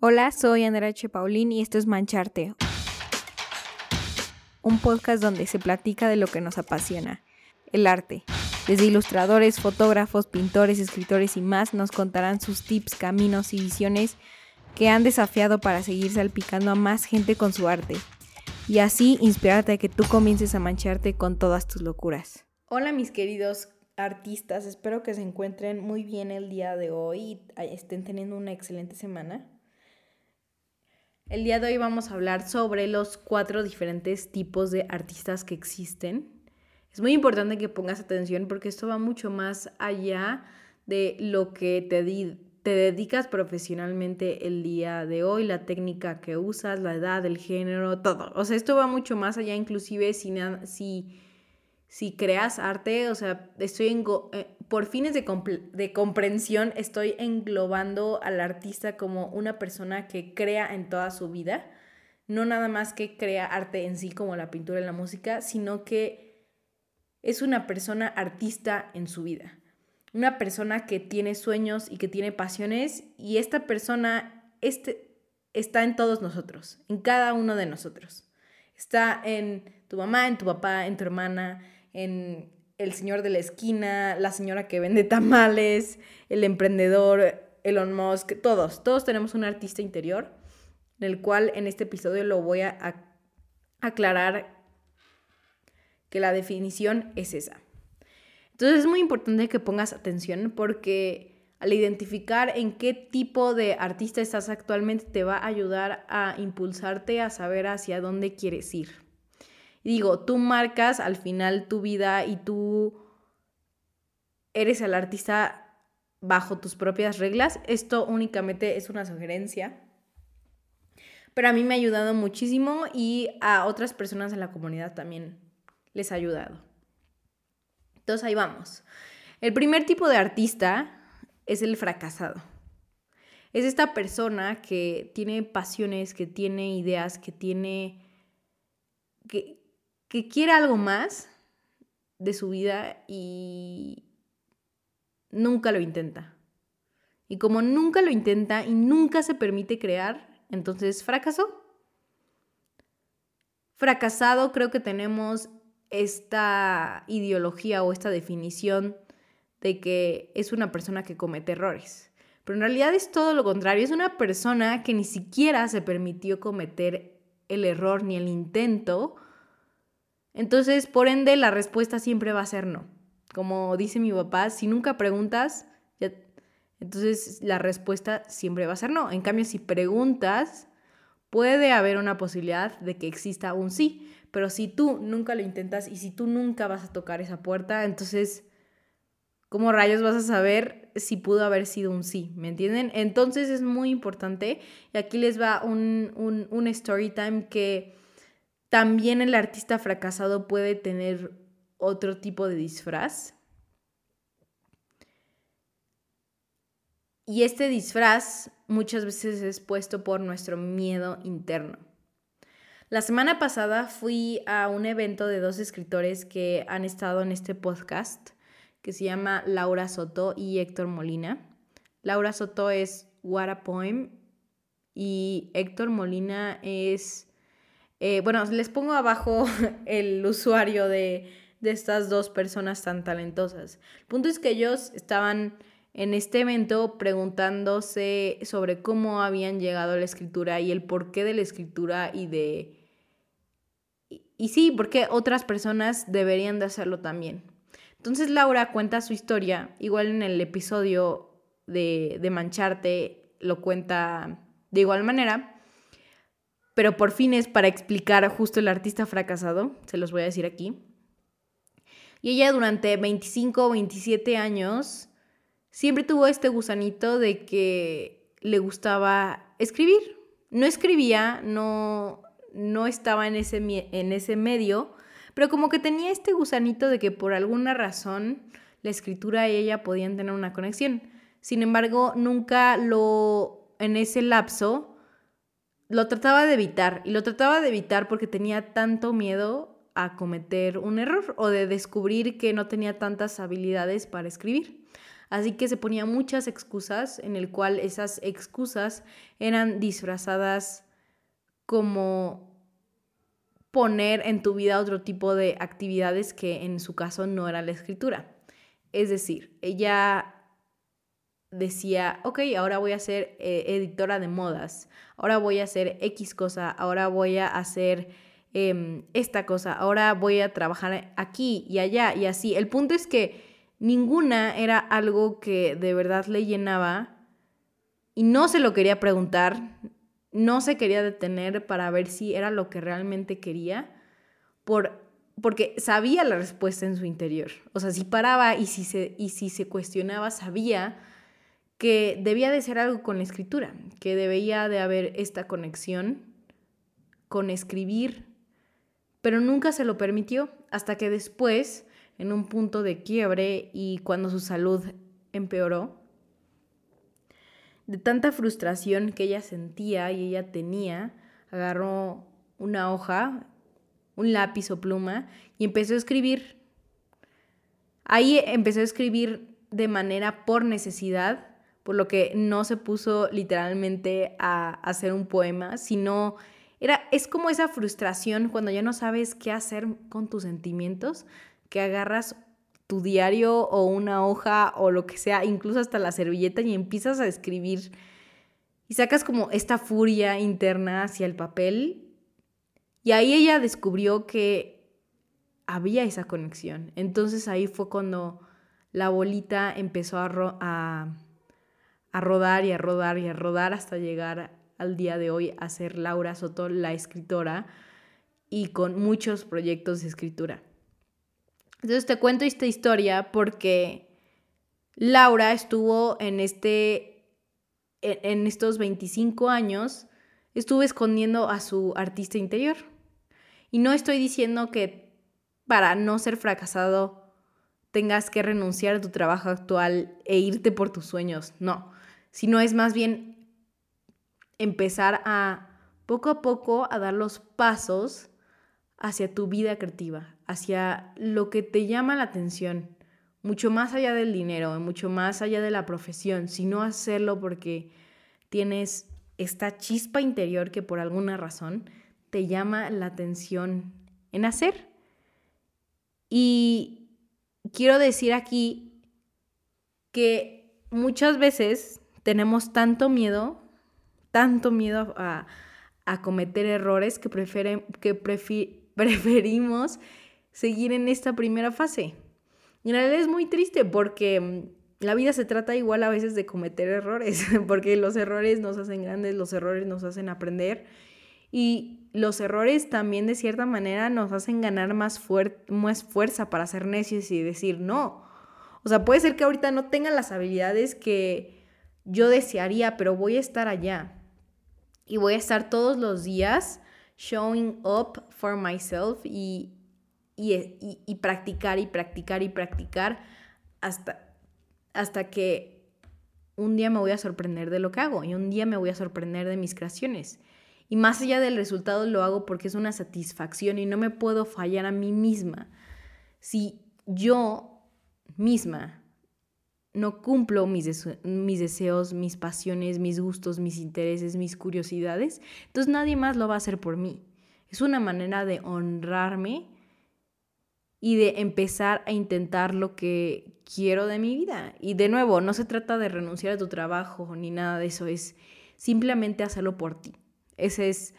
Hola, soy Andrea H. Paulín y esto es Mancharte, un podcast donde se platica de lo que nos apasiona, el arte. Desde ilustradores, fotógrafos, pintores, escritores y más nos contarán sus tips, caminos y visiones que han desafiado para seguir salpicando a más gente con su arte y así inspirarte a que tú comiences a mancharte con todas tus locuras. Hola mis queridos artistas, espero que se encuentren muy bien el día de hoy y estén teniendo una excelente semana. El día de hoy vamos a hablar sobre los cuatro diferentes tipos de artistas que existen. Es muy importante que pongas atención porque esto va mucho más allá de lo que te, te dedicas profesionalmente el día de hoy, la técnica que usas, la edad, el género, todo. O sea, esto va mucho más allá, inclusive si, si, si creas arte, o sea, estoy en, eh, por fines de, comprensión, estoy englobando al artista como una persona que crea en toda su vida, no nada más que crea arte en sí como la pintura y la música, sino que es una persona artista en su vida, una persona que tiene sueños y que tiene pasiones y esta persona este, está en todos nosotros, en cada uno de nosotros. Está en tu mamá, en tu papá, en tu hermana, en el señor de la esquina, la señora que vende tamales, el emprendedor, Elon Musk, todos, todos tenemos un artista interior, en el cual en este episodio lo voy a aclarar que la definición es esa. Entonces es muy importante que pongas atención porque al identificar en qué tipo de artista estás actualmente te va a ayudar a impulsarte a saber hacia dónde quieres ir digo, tú marcas al final tu vida y tú eres el artista bajo tus propias reglas. Esto únicamente es una sugerencia. Pero a mí me ha ayudado muchísimo y a otras personas en la comunidad también les ha ayudado. Entonces ahí vamos. El primer tipo de artista es el fracasado. Es esta persona que tiene pasiones, que tiene ideas, que tiene... que quiere algo más de su vida y nunca lo intenta. Y como nunca lo intenta y nunca se permite crear, entonces fracasó. Fracasado creo que tenemos esta ideología o esta definición de que es una persona que comete errores. Pero en realidad es todo lo contrario, es una persona que ni siquiera se permitió cometer el error ni el intento entonces, por ende, la respuesta siempre va a ser no. Como dice mi papá, si nunca preguntas, entonces la respuesta siempre va a ser no. En cambio, si preguntas, puede haber una posibilidad de que exista un sí. Pero si tú nunca lo intentas y si tú nunca vas a tocar esa puerta, entonces, ¿cómo rayos vas a saber si pudo haber sido un sí? ¿Me entienden? Entonces es muy importante. Y aquí les va un, un, un story time que también el artista fracasado puede tener otro tipo de disfraz. Y este disfraz muchas veces es puesto por nuestro miedo interno. La semana pasada fui a un evento de dos escritores que han estado en este podcast, que se llama Laura Soto y Héctor Molina. Laura Soto es What a Poem y Héctor Molina es eh, bueno, les pongo abajo el usuario de, de estas dos personas tan talentosas. El punto es que ellos estaban en este evento preguntándose sobre cómo habían llegado a la escritura y el porqué de la escritura y de... Y, sí, porque otras personas deberían de hacerlo también. Entonces Laura cuenta su historia, igual en el episodio de, de Mancharte lo cuenta de igual manera, pero por fin es para explicar justo el artista fracasado, se los voy a decir aquí. Y ella durante 25 o 27 años siempre tuvo este gusanito de que le gustaba escribir. No escribía, no, no estaba en ese, en ese medio, pero como que tenía este gusanito de que por alguna razón la escritura y ella podían tener una conexión. Sin embargo, nunca lo, en ese lapso, lo trataba de evitar y lo trataba de evitar porque tenía tanto miedo a cometer un error o de descubrir que no tenía tantas habilidades para escribir. Así que se ponía muchas excusas en el cual esas excusas eran disfrazadas como poner en tu vida otro tipo de actividades que en su caso no era la escritura. Es decir, ella decía, ok, ahora voy a ser eh, editora de modas, ahora voy a hacer X cosa, ahora voy a hacer em, esta cosa, ahora voy a trabajar aquí y allá y así. El punto es que ninguna era algo que de verdad le llenaba y no se lo quería preguntar, no se quería detener para ver si era lo que realmente quería, por, porque sabía la respuesta en su interior. O sea, si paraba y si se, y si se cuestionaba, sabía que debía de ser algo con la escritura, que debía de haber esta conexión con escribir, pero nunca se lo permitió hasta que después, en un punto de quiebre y cuando su salud empeoró, de tanta frustración que ella sentía y ella tenía, agarró una hoja, un lápiz o pluma y empezó a escribir. Ahí empezó a escribir de manera por necesidad por lo que no se puso literalmente a, hacer un poema, sino era, es como esa frustración cuando ya no sabes qué hacer con tus sentimientos, que agarras tu diario o una hoja o lo que sea, incluso hasta la servilleta y empiezas a escribir y sacas como esta furia interna hacia el papel. Y ahí ella descubrió que había esa conexión. Entonces ahí fue cuando la bolita empezó a a rodar y a rodar y a rodar hasta llegar al día de hoy a ser Laura Soto, la escritora, y con muchos proyectos de escritura. Entonces te cuento esta historia porque Laura estuvo en este en estos 25 años estuvo escondiendo a su artista interior. Y no estoy diciendo que para no ser fracasado tengas que renunciar a tu trabajo actual e irte por tus sueños, no sino es más bien empezar a poco a poco a dar los pasos hacia tu vida creativa, hacia lo que te llama la atención, mucho más allá del dinero, mucho más allá de la profesión, sino hacerlo porque tienes esta chispa interior que por alguna razón te llama la atención en hacer. Y quiero decir aquí que muchas veces tenemos tanto miedo, tanto miedo a, cometer errores que, que preferimos seguir en esta primera fase. Y en realidad es muy triste porque mm, la vida se trata igual a veces de cometer errores, porque los errores nos hacen grandes, los errores nos hacen aprender y los errores también de cierta manera nos hacen ganar más, más fuerza para ser necios y decir no. O sea, puede ser que ahorita no tengan las habilidades que yo desearía, pero voy a estar allá. Y voy a estar todos los días showing up for myself y, y, practicar y practicar y practicar hasta, hasta que un día me voy a sorprender de lo que hago y un día me voy a sorprender de mis creaciones. Y más allá del resultado lo hago porque es una satisfacción y no me puedo fallar a mí misma. Si yo misma no cumplo mis, mis, deseos, mis pasiones, mis gustos, mis intereses, mis curiosidades, entonces nadie más lo va a hacer por mí. Es una manera de honrarme y de empezar a intentar lo que quiero de mi vida. Y de nuevo, no se trata de renunciar a tu trabajo ni nada de eso, es simplemente hacerlo por ti. Ese es,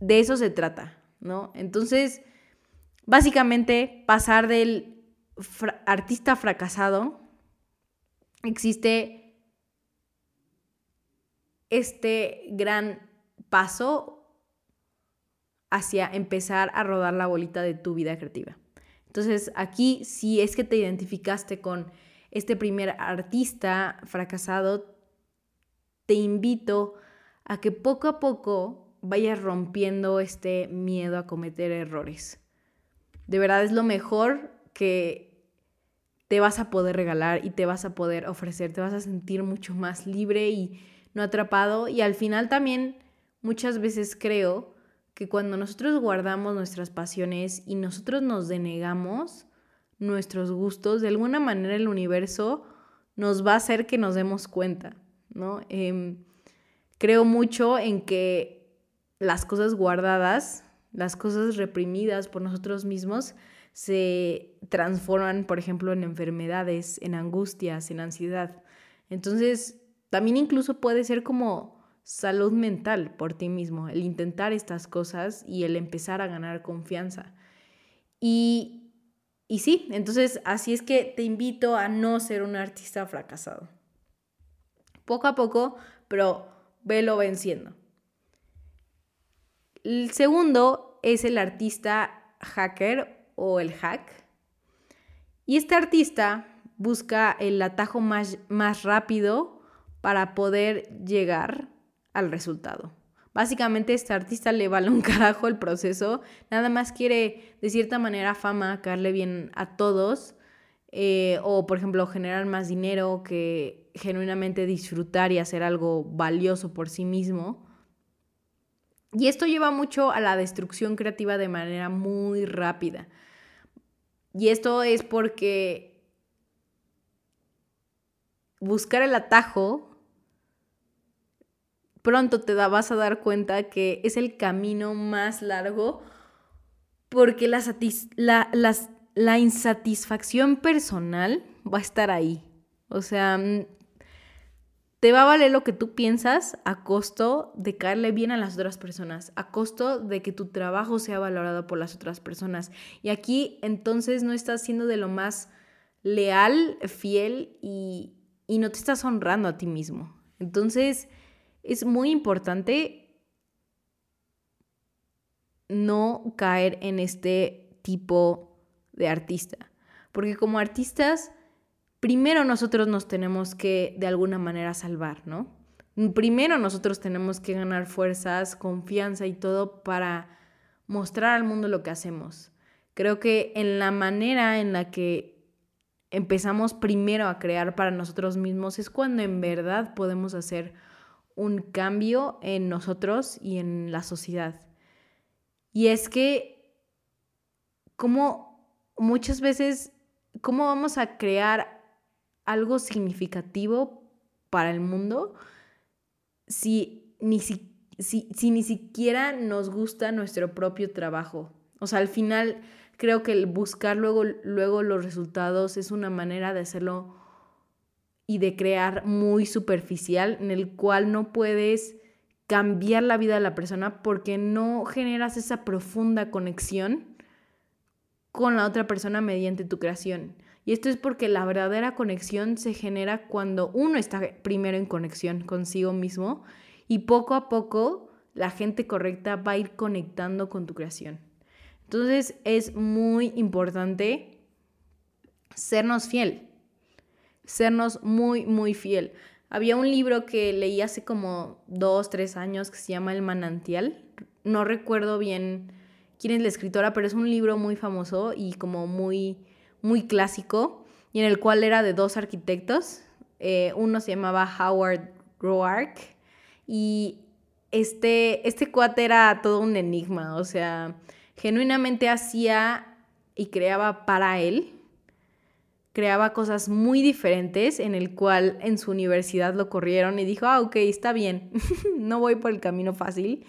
de eso se trata, ¿no? Entonces, básicamente pasar del artista fracasado existe este gran paso hacia empezar a rodar la bolita de tu vida creativa. Entonces, aquí, si es que te identificaste con este primer artista fracasado, te invito a que poco a poco vayas rompiendo este miedo a cometer errores. De verdad es lo mejor que te vas a poder regalar y te vas a poder ofrecer, te vas a sentir mucho más libre y no atrapado. Y al final también muchas veces creo que cuando nosotros guardamos nuestras pasiones y nosotros nos denegamos nuestros gustos, de alguna manera el universo nos va a hacer que nos demos cuenta, ¿no? Em, creo mucho en que las cosas guardadas, las cosas reprimidas por nosotros mismos, se transforman, por ejemplo, en enfermedades, en angustias, en ansiedad. Entonces, también incluso puede ser como salud mental por ti mismo, el intentar estas cosas y el empezar a ganar confianza. Y, y sí, entonces así es que te invito a no ser un artista fracasado. Poco a poco, pero velo venciendo. El segundo es el artista hacker o el hack. Y este artista busca el atajo más, más rápido para poder llegar al resultado. Básicamente este artista le vale un carajo el proceso, nada más quiere de cierta manera fama, caerle bien a todos, eh, o por ejemplo generar más dinero que genuinamente disfrutar y hacer algo valioso por sí mismo. Y esto lleva mucho a la destrucción creativa de manera muy rápida. Y esto es porque buscar el atajo, pronto te vas a dar cuenta que es el camino más largo porque la, la insatisfacción personal va a estar ahí. O sea, te va a valer lo que tú piensas a costo de caerle bien a las otras personas, a costo de que tu trabajo sea valorado por las otras personas. Y aquí entonces no estás siendo de lo más leal, fiel y, y no te estás honrando a ti mismo. Entonces es muy importante no caer en este tipo de artista. Porque como artistas primero nosotros nos tenemos que de alguna manera salvar, ¿no? Primero nosotros tenemos que ganar fuerzas, confianza y todo para mostrar al mundo lo que hacemos. Creo que en la manera en la que empezamos primero a crear para nosotros mismos es cuando en verdad podemos hacer un cambio en nosotros y en la sociedad. Y es que, como muchas veces, ¿cómo vamos a crear algo significativo para el mundo si ni, si, si, ni siquiera nos gusta nuestro propio trabajo. O sea, al final creo que el buscar luego, luego los resultados es una manera de hacerlo y de crear muy superficial en el cual no puedes cambiar la vida de la persona porque no generas esa profunda conexión con la otra persona mediante tu creación. Y esto es porque la verdadera conexión se genera cuando uno está primero en conexión consigo mismo y poco a poco la gente correcta va a ir conectando con tu creación. Entonces es muy importante sernos fiel, sernos muy, muy fiel. Había un libro que leí hace como dos, tres años que se llama El manantial. No recuerdo bien quién es la escritora, pero es un libro muy famoso y como muy muy clásico y en el cual era de dos arquitectos. Eh, uno se llamaba Howard Roark y este, este cuate era todo un enigma, o sea, genuinamente hacía y creaba para él, creaba cosas muy diferentes en el cual en su universidad lo corrieron y dijo, ah, ok, está bien, no voy por el camino fácil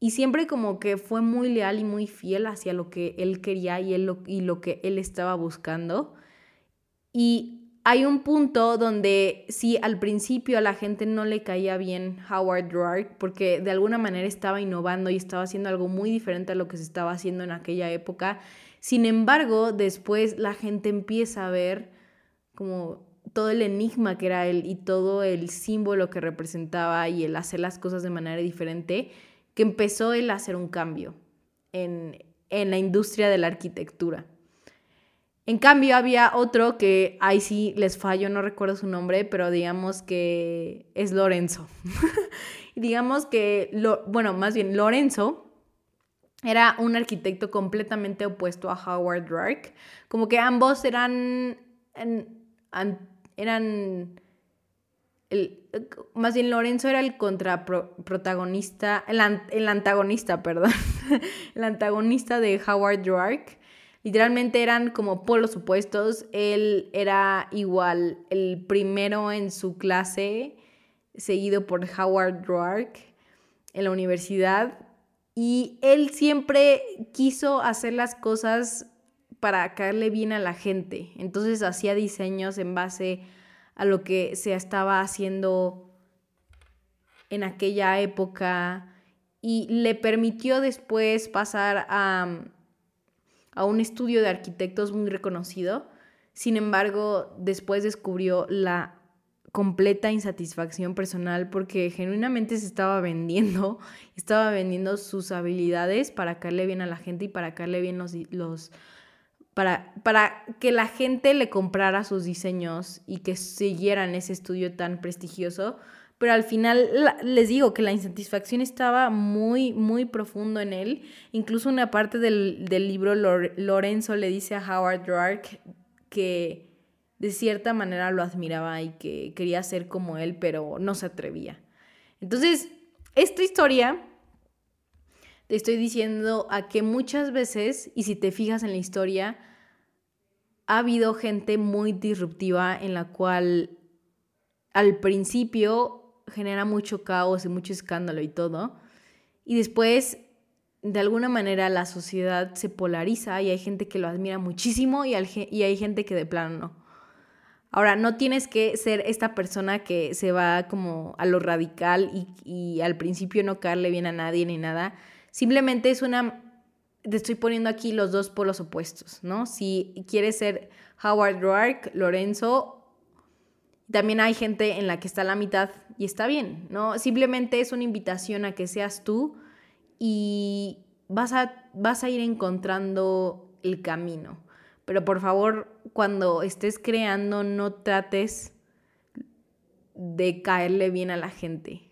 y siempre como que fue muy leal y muy fiel hacia lo que él quería y, él lo, y lo que él estaba buscando. Y hay un punto donde sí, al principio a la gente no le caía bien Howard Roark porque de alguna manera estaba innovando y estaba haciendo algo muy diferente a lo que se estaba haciendo en aquella época. Sin embargo, después la gente empieza a ver como todo el enigma que era él y todo el símbolo que representaba y el hacer las cosas de manera diferente que empezó él a hacer un cambio en, la industria de la arquitectura. En cambio, había otro que ahí sí les fallo, no recuerdo su nombre, pero digamos que es Lorenzo. digamos que, lo, bueno, más bien Lorenzo era un arquitecto completamente opuesto a Howard Roark. Como que ambos eran, eran más bien Lorenzo era el contraprotagonista, el, el, antagonista, perdón, el antagonista de Howard Roark. Literalmente eran como polos opuestos. Él era igual el primero en su clase, seguido por Howard Roark en la universidad. Y él siempre quiso hacer las cosas para caerle bien a la gente. Entonces hacía diseños en base a lo que se estaba haciendo en aquella época y le permitió después pasar a, a un estudio de arquitectos muy reconocido. Sin embargo, después descubrió la completa insatisfacción personal porque genuinamente se estaba vendiendo, estaba vendiendo sus habilidades para caerle bien a la gente y para caerle bien los, los para, para que la gente le comprara sus diseños y que siguieran ese estudio tan prestigioso. Pero al final les digo que la insatisfacción estaba muy, muy profundo en él. Incluso una parte del, libro Lorenzo le dice a Howard Roark que de cierta manera lo admiraba y que quería ser como él, pero no se atrevía. Entonces, esta historia te estoy diciendo a que muchas veces, y si te fijas en la historia, ha habido gente muy disruptiva en la cual al principio genera mucho caos y mucho escándalo y todo, y después de alguna manera la sociedad se polariza y hay gente que lo admira muchísimo y, hay gente que de plano no. Ahora, no tienes que ser esta persona que se va como a lo radical y, y al principio no caerle bien a nadie ni nada. Simplemente es una te estoy poniendo aquí los dos polos opuestos, ¿no? Si quieres ser Howard Roark, Lorenzo, también hay gente en la que está la mitad y está bien, ¿no? Simplemente es una invitación a que seas tú y vas a, vas a ir encontrando el camino. Pero por favor, cuando estés creando, no trates de caerle bien a la gente.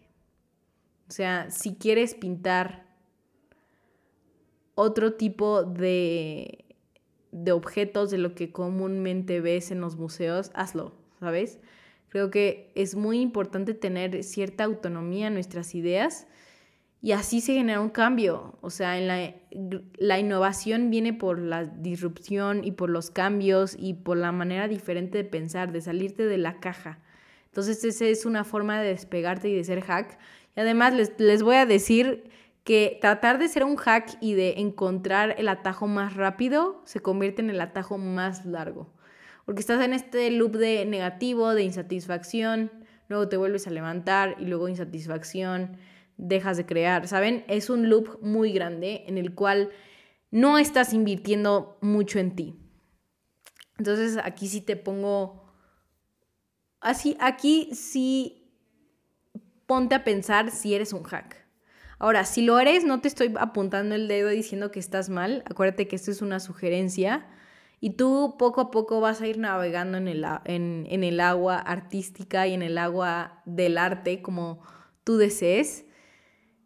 O sea, si quieres pintar otro tipo de, de objetos de lo que comúnmente ves en los museos, hazlo, ¿sabes? Creo que es muy importante tener cierta autonomía en nuestras ideas y así se genera un cambio. O sea, en la, la, innovación viene por la disrupción y por los cambios y por la manera diferente de pensar, de salirte de la caja. Entonces, esa es una forma de despegarte y de ser hack. Y además les, les voy a decir que tratar de ser un hack y de encontrar el atajo más rápido se convierte en el atajo más largo. Porque estás en este loop de negativo, de insatisfacción, luego te vuelves a levantar y luego insatisfacción, dejas de crear, ¿saben? Es un loop muy grande en el cual no estás invirtiendo mucho en ti. Entonces aquí sí te pongo, así, aquí sí ponte a pensar si eres un hack. Ahora, si lo eres, no te estoy apuntando el dedo diciendo que estás mal. Acuérdate que esto es una sugerencia. Y tú poco a poco vas a ir navegando en el, agua artística y en el agua del arte como tú desees.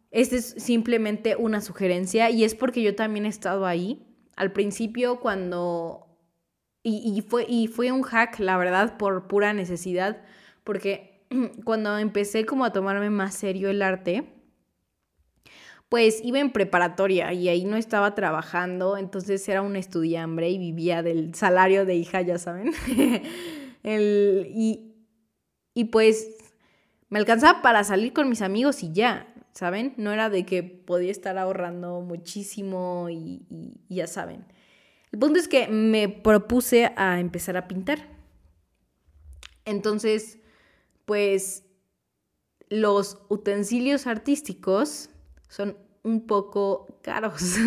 Esta es simplemente una sugerencia y es porque yo también he estado ahí. Al principio cuando... Y, y, fue, y fue un hack, la verdad, por pura necesidad, porque cuando empecé como a tomarme más serio el arte, pues iba en preparatoria y ahí no estaba trabajando, entonces era una estudiambre y vivía del salario de hija, ya saben. y, y pues me alcanzaba para salir con mis amigos y ya, ¿saben? No era de que podía estar ahorrando muchísimo y, ya saben. El punto es que me propuse a empezar a pintar. Entonces, pues los utensilios artísticos son un poco caros.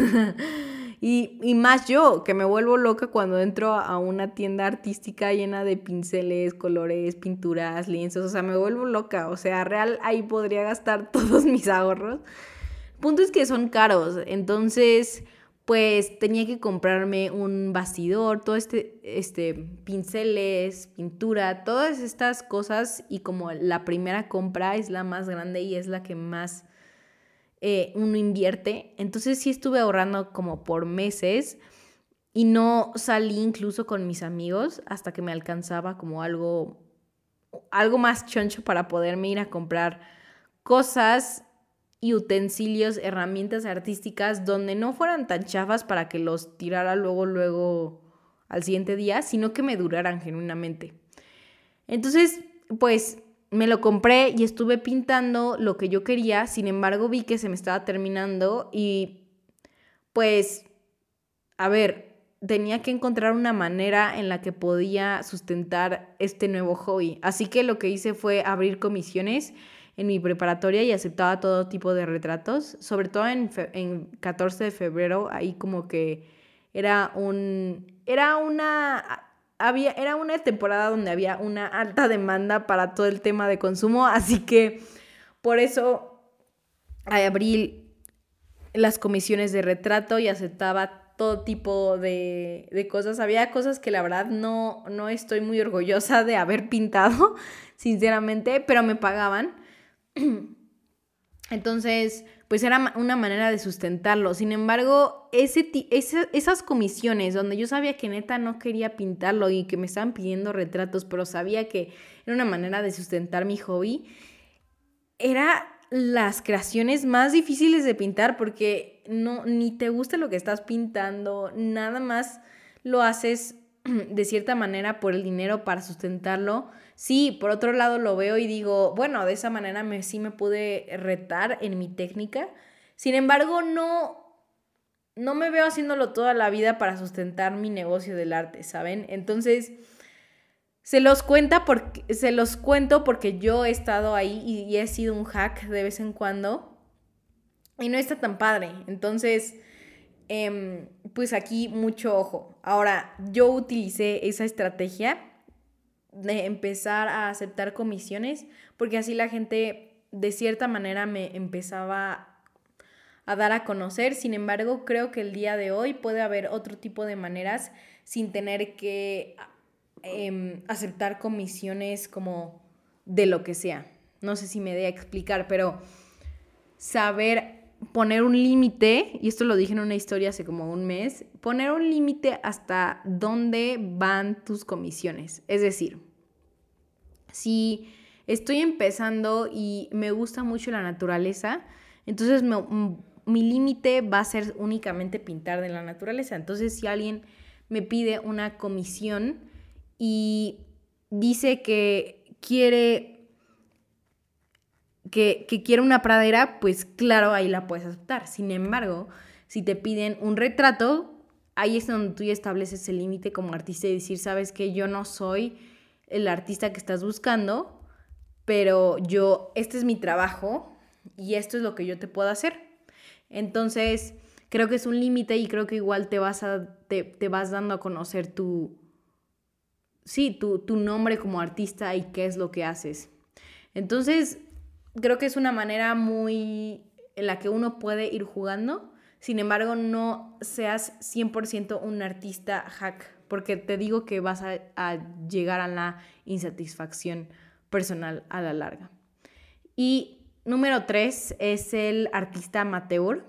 y, más yo, que me vuelvo loca cuando entro a una tienda artística llena de pinceles, colores, pinturas, lienzos. O sea, me vuelvo loca. O sea, real, ahí podría gastar todos mis ahorros. Punto es que son caros. Entonces, pues tenía que comprarme un bastidor, todo este, este, pinceles, pintura, todas estas cosas. Y como la primera compra es la más grande y es la que más eh, uno invierte. Entonces sí estuve ahorrando como por meses y no salí incluso con mis amigos hasta que me alcanzaba como algo, algo más choncho para poderme ir a comprar cosas y utensilios, herramientas artísticas donde no fueran tan chafas para que los tirara luego, luego al siguiente día, sino que me duraran genuinamente. Entonces, pues me lo compré y estuve pintando lo que yo quería, sin embargo vi que se me estaba terminando y pues, a ver, tenía que encontrar una manera en la que podía sustentar este nuevo hobby. Así que lo que hice fue abrir comisiones en mi preparatoria y aceptaba todo tipo de retratos, sobre todo en, en 14 de febrero, ahí como que era un, era una había, era una temporada donde había una alta demanda para todo el tema de consumo, así que por eso abrí las comisiones de retrato y aceptaba todo tipo de, de, cosas. Había cosas que la verdad no, no estoy muy orgullosa de haber pintado, sinceramente, pero me pagaban. Entonces, pues era una manera de sustentarlo. Sin embargo, ese, esas comisiones donde yo sabía que neta no quería pintarlo y que me estaban pidiendo retratos, pero sabía que era una manera de sustentar mi hobby, era las creaciones más difíciles de pintar porque no ni te gusta lo que estás pintando, nada más lo haces de cierta manera por el dinero para sustentarlo. Sí, por otro lado lo veo y digo, bueno, de esa manera me, sí me pude retar en mi técnica. Sin embargo, no, no me veo haciéndolo toda la vida para sustentar mi negocio del arte, ¿saben? Entonces, se los, cuenta porque, se los cuento porque yo he estado ahí y, y he sido un hack de vez en cuando y no está tan padre. Entonces, em, pues aquí mucho ojo. Ahora, yo utilicé esa estrategia de empezar a aceptar comisiones, porque así la gente de cierta manera me empezaba a dar a conocer. Sin embargo, creo que el día de hoy puede haber otro tipo de maneras sin tener que em, aceptar comisiones como de lo que sea. No sé si me dé a explicar, pero saber poner un límite, y esto lo dije en una historia hace como un mes, poner un límite hasta dónde van tus comisiones. Es decir, si estoy empezando y me gusta mucho la naturaleza, entonces mi límite va a ser únicamente pintar de la naturaleza. Entonces si alguien me pide una comisión y dice que quiere que, quiere una pradera, pues claro, ahí la puedes aceptar. Sin embargo, si te piden un retrato, ahí es donde tú estableces el límite como artista y decir, sabes que yo no soy el artista que estás buscando, pero yo, este es mi trabajo y esto es lo que yo te puedo hacer. Entonces, creo que es un límite y creo que igual te vas, a, te, te vas dando a conocer tu, sí, tu, tu nombre como artista y qué es lo que haces. Entonces, creo que es una manera muy en la que uno puede ir jugando. Sin embargo, no seas 100% un artista hack, porque te digo que vas a, llegar a la insatisfacción personal a la larga. Y número tres es el artista amateur.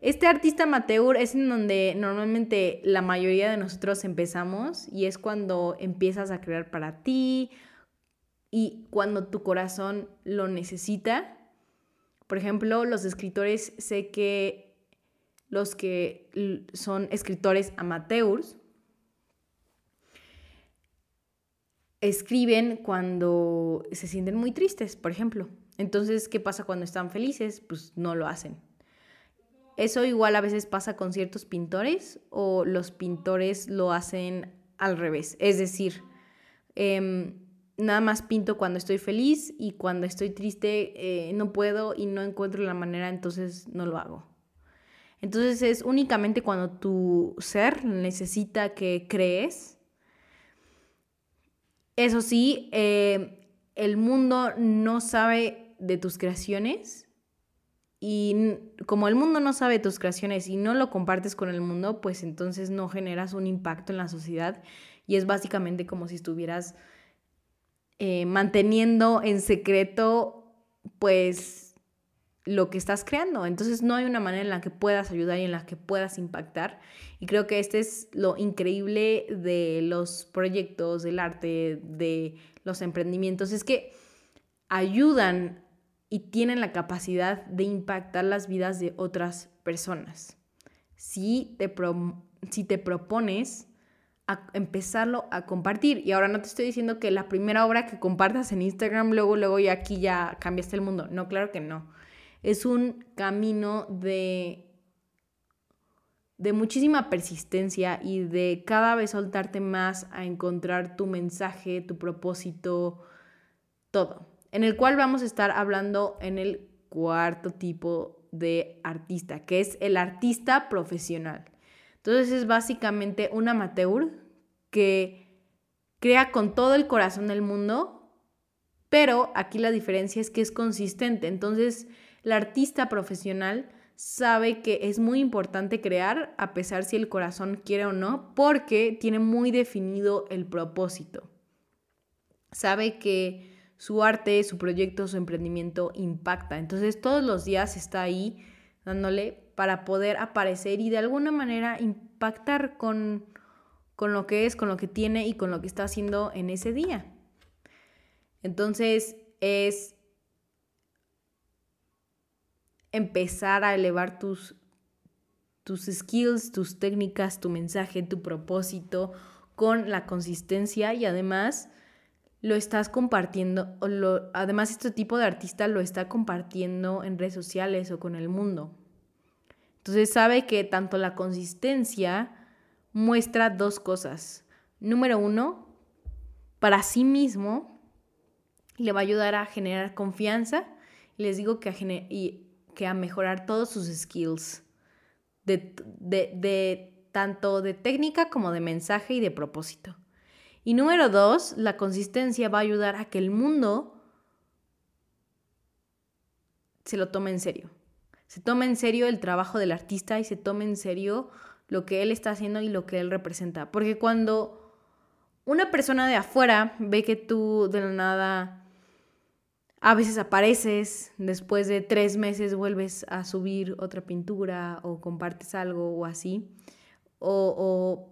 Este artista amateur es en donde normalmente la mayoría de nosotros empezamos y es cuando empiezas a crear para ti y cuando tu corazón lo necesita. Por ejemplo, los escritores, sé que los que son escritores amateurs escriben cuando se sienten muy tristes, por ejemplo. Entonces, ¿qué pasa cuando están felices? Pues no lo hacen. Eso igual a veces pasa con ciertos pintores o los pintores lo hacen al revés. Es decir, eh, nada más pinto cuando estoy feliz y cuando estoy triste eh, no puedo y no encuentro la manera, entonces no lo hago. Entonces es únicamente cuando tu ser necesita que crees. Eso sí, eh, el mundo no sabe de tus creaciones y como el mundo no sabe de tus creaciones y no lo compartes con el mundo, pues entonces no generas un impacto en la sociedad y es básicamente como si estuvieras eh, manteniendo en secreto, pues, lo que estás creando. Entonces no hay una manera en la que puedas ayudar y en la que puedas impactar. Y creo que este es lo increíble de los proyectos, del arte, de los emprendimientos, es que ayudan y tienen la capacidad de impactar las vidas de otras personas. Si te, si te propones a empezarlo a compartir. Y ahora no te estoy diciendo que la primera obra que compartas en Instagram, luego, luego y aquí ya cambiaste el mundo. No, claro que no. Es un camino de, de muchísima persistencia y de cada vez soltarte más a encontrar tu mensaje, tu propósito, todo. En el cual vamos a estar hablando en el cuarto tipo de artista, que es el artista profesional. Entonces es básicamente un amateur que crea con todo el corazón del mundo, pero aquí la diferencia es que es consistente. Entonces el artista profesional sabe que es muy importante crear a pesar si el corazón quiere o no, porque tiene muy definido el propósito. Sabe que su arte, su proyecto, su emprendimiento impacta. Entonces todos los días está ahí dándole para poder aparecer y de alguna manera impactar con, con lo que es, con lo que tiene y con lo que está haciendo en ese día. Entonces es empezar a elevar tus, tus skills, tus técnicas, tu mensaje, tu propósito con la consistencia y además lo estás compartiendo, lo, además este tipo de artista lo está compartiendo en redes sociales o con el mundo. Entonces sabe que tanto la consistencia muestra dos cosas. Número uno, para sí mismo le va a ayudar a generar confianza. Les digo que a, y que a mejorar todos sus skills, de, de tanto de técnica como de mensaje y de propósito. Y número dos, la consistencia va a ayudar a que el mundo se lo tome en serio. Se tome en serio el trabajo del artista y se tome en serio lo que él está haciendo y lo que él representa. Porque cuando una persona de afuera ve que tú de la nada a veces apareces, después de tres meses vuelves a subir otra pintura o compartes algo o así, o,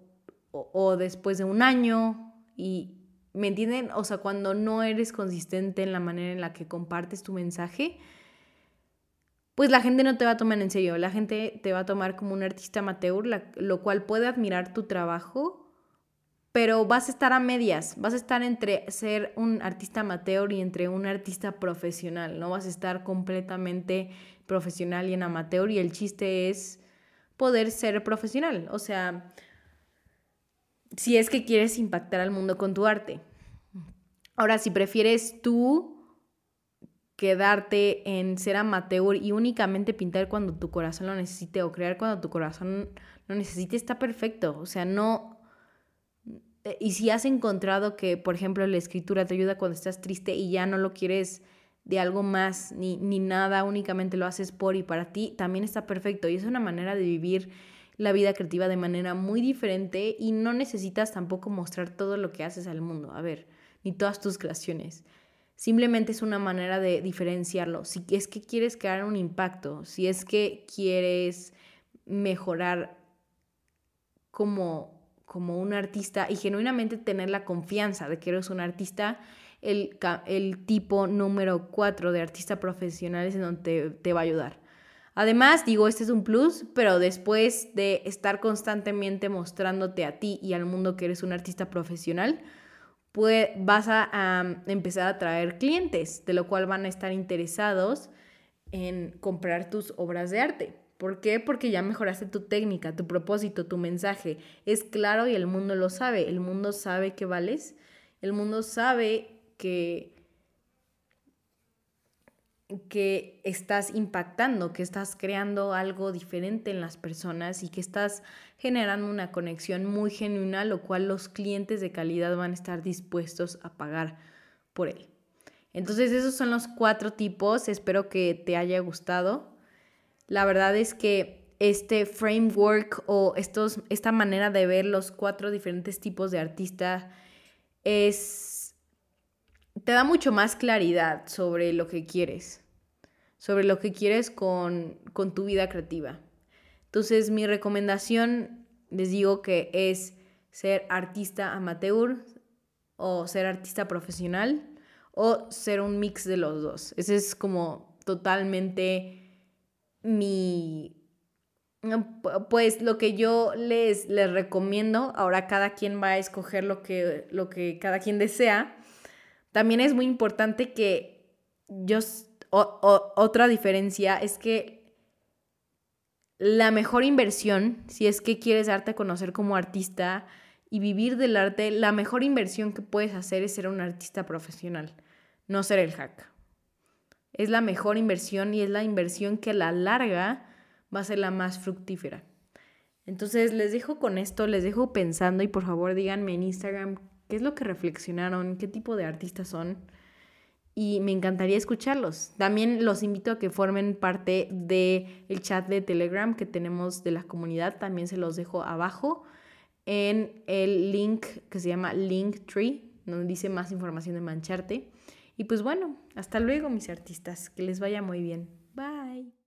o, o después de un año y, ¿me entienden? O sea, cuando no eres consistente en la manera en la que compartes tu mensaje, pues la gente no te va a tomar en serio, la gente te va a tomar como un artista amateur, lo cual puede admirar tu trabajo, pero vas a estar a medias, vas a estar entre ser un artista amateur y entre un artista profesional, no vas a estar completamente profesional y en amateur y el chiste es poder ser profesional, o sea, si es que quieres impactar al mundo con tu arte. Ahora, si prefieres tú quedarte en ser amateur y únicamente pintar cuando tu corazón lo necesite o crear cuando tu corazón lo necesite, está perfecto. O sea, no... Y si has encontrado que, por ejemplo, la escritura te ayuda cuando estás triste y ya no lo quieres de algo más ni, ni nada, únicamente lo haces por y para ti, también está perfecto. Y es una manera de vivir la vida creativa de manera muy diferente y no necesitas tampoco mostrar todo lo que haces al mundo, a ver, ni todas tus creaciones. Simplemente es una manera de diferenciarlo. Si es que quieres crear un impacto, si es que quieres mejorar como, como un artista y genuinamente tener la confianza de que eres un artista, el, el tipo número cuatro de artista profesional es en donde te va a ayudar. Además, digo, este es un plus, pero después de estar constantemente mostrándote a ti y al mundo que eres un artista profesional, pues vas a, empezar a traer clientes, de lo cual van a estar interesados en comprar tus obras de arte. ¿Por qué? Porque ya mejoraste tu técnica, tu propósito, tu mensaje. Es claro y el mundo lo sabe. El mundo sabe que vales. El mundo sabe que que estás impactando, que estás creando algo diferente en las personas y que estás generando una conexión muy genuina, lo cual los clientes de calidad van a estar dispuestos a pagar por él. Entonces esos son los cuatro tipos, espero que te haya gustado. La verdad es que este framework o estos, esta manera de ver los cuatro diferentes tipos de artista es, te da mucho más claridad sobre lo que quieres sobre lo que quieres con, tu vida creativa. Entonces mi recomendación, les digo que es ser artista amateur o ser artista profesional o ser un mix de los dos. Ese es como totalmente mi pues lo que yo les, les recomiendo, ahora cada quien va a escoger lo que, lo que cada quien desea. También es muy importante que yo, otra diferencia es que la mejor inversión, si es que quieres darte a conocer como artista y vivir del arte, la mejor inversión que puedes hacer es ser un artista profesional, no ser el hack. Es la mejor inversión y es la inversión que a la larga va a ser la más fructífera. Entonces les dejo con esto, les dejo pensando y por favor díganme en Instagram qué es lo que reflexionaron, qué tipo de artistas son y me encantaría escucharlos. También los invito a que formen parte del el chat de Telegram que tenemos de la comunidad, también se los dejo abajo en el link que se llama Linktree, donde dice más información de Mancharte. Y pues bueno, hasta luego mis artistas, que les vaya muy bien. Bye.